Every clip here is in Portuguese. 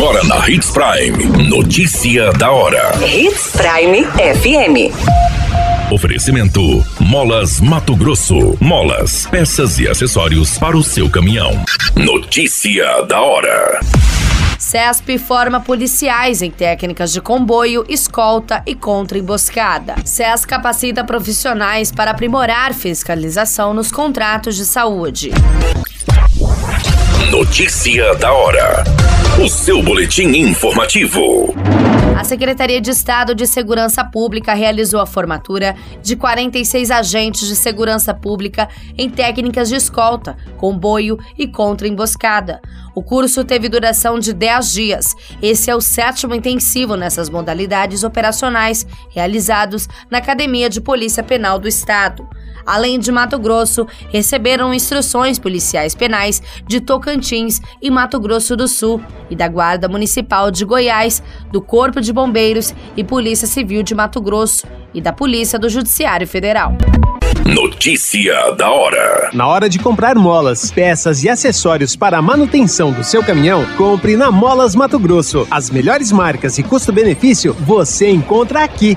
Agora na Hits Prime. Notícia da hora. Hits Prime FM. Oferecimento: Molas Mato Grosso. Molas, peças e acessórios para o seu caminhão. Notícia da hora. CESP forma policiais em técnicas de comboio, escolta e contra-emboscada. CES capacita profissionais para aprimorar fiscalização nos contratos de saúde. Notícia da hora. O seu boletim informativo. A Secretaria de Estado de Segurança Pública realizou a formatura de 46 agentes de segurança pública em técnicas de escolta, comboio e contra-emboscada. O curso teve duração de 10 dias. Esse é o sétimo intensivo nessas modalidades operacionais realizados na Academia de Polícia Penal do Estado além de Mato Grosso, receberam instruções policiais penais de Tocantins e Mato Grosso do Sul e da Guarda Municipal de Goiás, do Corpo de Bombeiros e Polícia Civil de Mato Grosso e da Polícia do Judiciário Federal. Notícia da hora. Na hora de comprar molas, peças e acessórios para a manutenção do seu caminhão, compre na Molas Mato Grosso. As melhores marcas e custo-benefício você encontra aqui.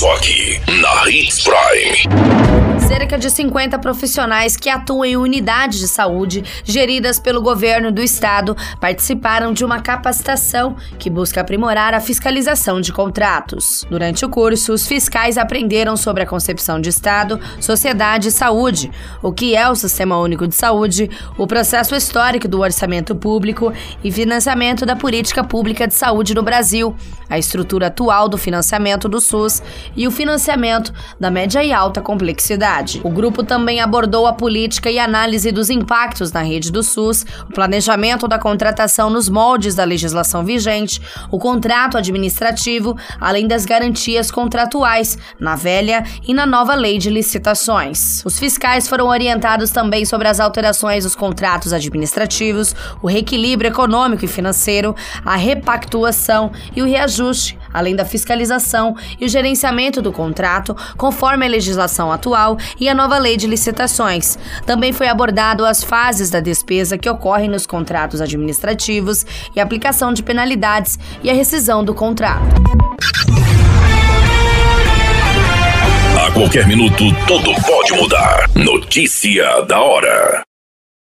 Só aqui, na Hits Prime. Cerca de 50 profissionais que atuam em unidades de saúde geridas pelo governo do estado participaram de uma capacitação que busca aprimorar a fiscalização de contratos. Durante o curso, os fiscais aprenderam sobre a concepção de Estado, sociedade e saúde, o que é o Sistema Único de Saúde, o processo histórico do orçamento público e financiamento da política pública de saúde no Brasil, a estrutura atual do financiamento do SUS e o financiamento da média e alta complexidade. O grupo também abordou a política e análise dos impactos na rede do SUS, o planejamento da contratação nos moldes da legislação vigente, o contrato administrativo, além das garantias contratuais na velha e na nova lei de licitações. Os fiscais foram orientados também sobre as alterações dos contratos administrativos, o reequilíbrio econômico e financeiro, a repactuação e o reajuste, além da fiscalização e o gerenciamento do contrato, conforme a legislação atual e a nova lei de licitações. Também foi abordado as fases da despesa que ocorrem nos contratos administrativos e a aplicação de penalidades e a rescisão do contrato. A qualquer minuto, tudo pode mudar. Notícia da hora.